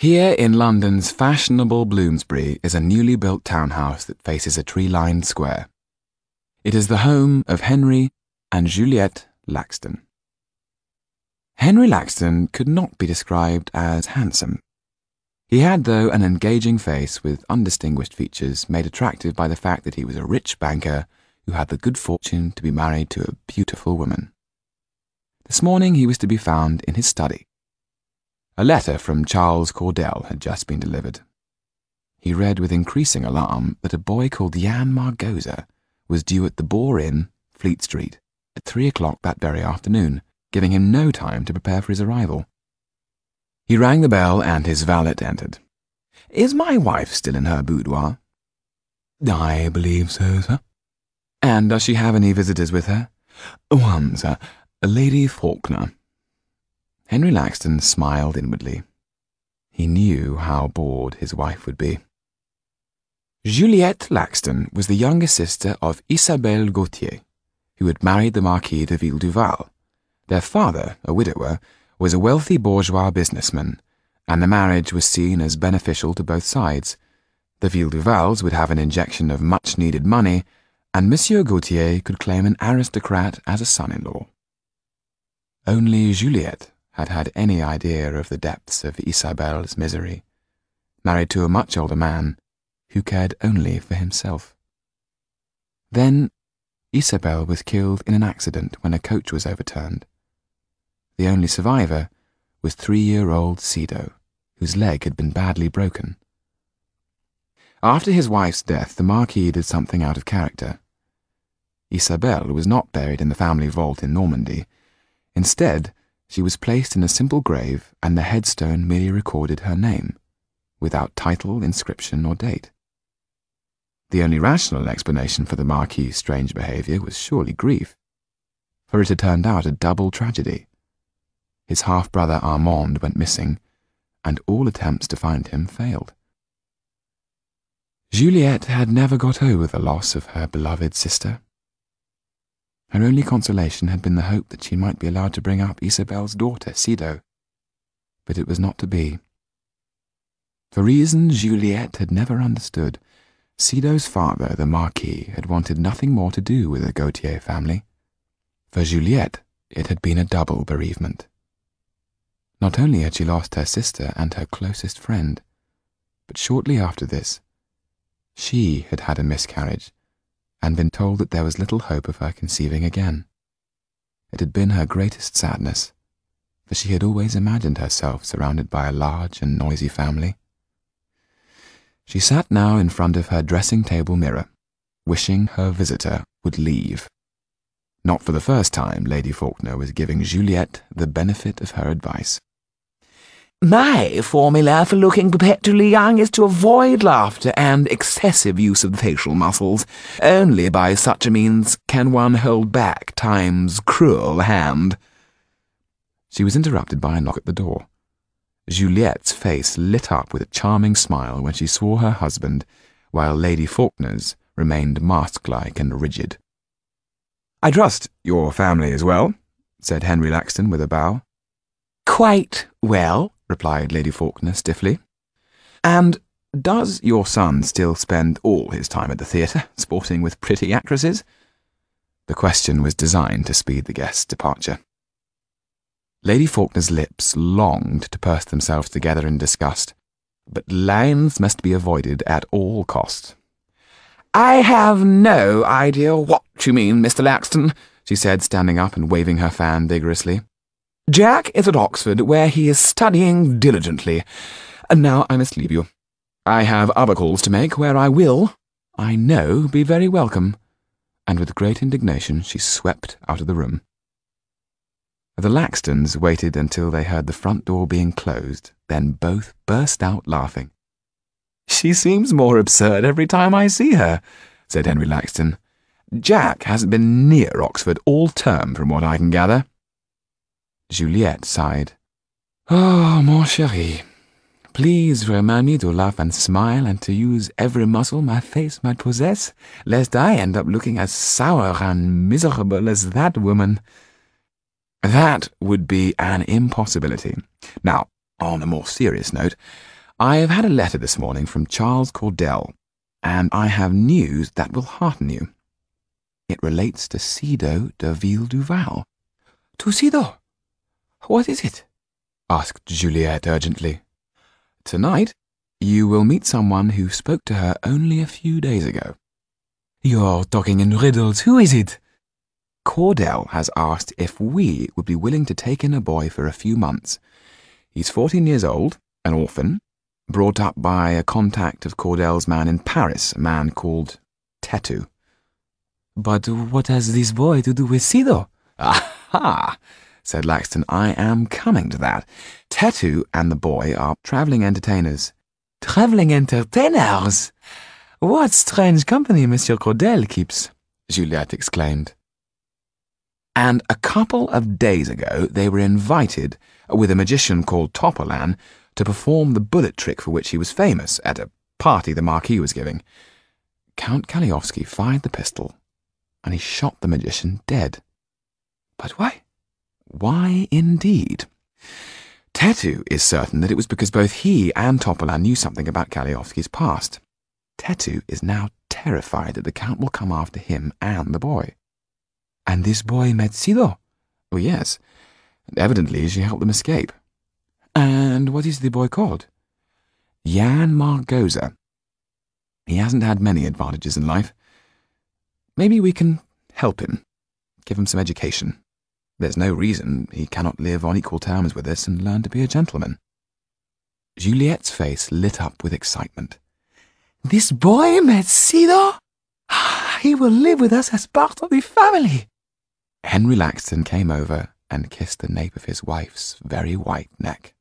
Here in London's fashionable Bloomsbury is a newly built townhouse that faces a tree lined square. It is the home of Henry and Juliette Laxton. Henry Laxton could not be described as handsome. He had, though, an engaging face with undistinguished features made attractive by the fact that he was a rich banker who had the good fortune to be married to a beautiful woman. This morning he was to be found in his study. A letter from Charles Cordell had just been delivered. He read with increasing alarm that a boy called Yann Margoza was due at the Boar Inn, Fleet Street, at three o'clock that very afternoon, giving him no time to prepare for his arrival. He rang the bell and his valet entered. Is my wife still in her boudoir? I believe so, sir. And does she have any visitors with her? One, sir, Lady Faulkner. Henry Laxton smiled inwardly. He knew how bored his wife would be. Juliette Laxton was the younger sister of Isabelle Gautier, who had married the Marquis de Villeduval. Their father, a widower, was a wealthy bourgeois businessman, and the marriage was seen as beneficial to both sides. The Villeduvals would have an injection of much needed money, and Monsieur Gautier could claim an aristocrat as a son in law. Only Juliette had had any idea of the depths of Isabelle's misery, married to a much older man who cared only for himself. Then Isabelle was killed in an accident when a coach was overturned. The only survivor was three-year-old Sido, whose leg had been badly broken. After his wife's death, the Marquis did something out of character. Isabelle was not buried in the family vault in Normandy. Instead, she was placed in a simple grave, and the headstone merely recorded her name, without title, inscription, or date. The only rational explanation for the Marquis's strange behaviour was surely grief, for it had turned out a double tragedy. His half-brother Armand went missing, and all attempts to find him failed. Juliette had never got over the loss of her beloved sister. Her only consolation had been the hope that she might be allowed to bring up Isabelle's daughter, Sido. But it was not to be. For reasons Juliette had never understood, Sido's father, the Marquis, had wanted nothing more to do with the Gautier family. For Juliette, it had been a double bereavement. Not only had she lost her sister and her closest friend, but shortly after this, she had had a miscarriage and been told that there was little hope of her conceiving again. It had been her greatest sadness, for she had always imagined herself surrounded by a large and noisy family. She sat now in front of her dressing table mirror, wishing her visitor would leave. Not for the first time, Lady Faulkner was giving Juliette the benefit of her advice. My formula for looking perpetually young is to avoid laughter and excessive use of the facial muscles. Only by such a means can one hold back time's cruel hand. She was interrupted by a knock at the door. Juliette's face lit up with a charming smile when she saw her husband, while Lady Faulkner's remained mask-like and rigid. I trust your family is well, said Henry Laxton with a bow. Quite well, replied Lady Faulkner stiffly. And does your son still spend all his time at the theatre, sporting with pretty actresses? The question was designed to speed the guest's departure. Lady Faulkner's lips longed to purse themselves together in disgust, but lines must be avoided at all costs. I have no idea what you mean, Mr. Laxton, she said, standing up and waving her fan vigorously. Jack is at Oxford, where he is studying diligently. And now I must leave you. I have other calls to make, where I will, I know, be very welcome. And with great indignation she swept out of the room. The Laxtons waited until they heard the front door being closed, then both burst out laughing. She seems more absurd every time I see her, said Henry Laxton. Jack hasn't been near Oxford all term, from what I can gather. Juliette sighed. Oh, mon chéri, please remind me to laugh and smile and to use every muscle my face might possess, lest I end up looking as sour and miserable as that woman. That would be an impossibility. Now, On a more serious note, I have had a letter this morning from Charles Cordell, and I have news that will hearten you. It relates to Sido de Villeduval. To Sido? What is it? asked Juliette urgently. Tonight, you will meet someone who spoke to her only a few days ago. You're talking in riddles. Who is it? Cordell has asked if we would be willing to take in a boy for a few months. He's 14 years old, an orphan, brought up by a contact of Cordell's man in Paris, a man called Tetu. But what has this boy to do with Sido? Aha! Said Laxton. I am coming to that. Tetu and the boy are travelling entertainers. Travelling entertainers? What strange company Monsieur Cordell keeps, Juliette exclaimed. And a couple of days ago they were invited, with a magician called Topolain, to perform the bullet trick for which he was famous at a party the Marquis was giving. Count Kalliovski fired the pistol, and he shot the magician dead. But why? Why indeed? Tetu is certain that it was because both he and Topolain knew something about Kalliovski's past. Tetu is now terrified that the Count will come after him and the boy. And this boy met Sido? Oh, yes. Evidently she helped them escape. And what is the boy called? Yann Margoza. He hasn't had many advantages in life. Maybe we can help him, give him some education. There's no reason he cannot live on equal terms with us and learn to be a gentleman. Juliette's face lit up with excitement. This boy met Sido? Ah, he will live with us as part of the family. Henry Laxton came over and kissed the nape of his wife's very white neck.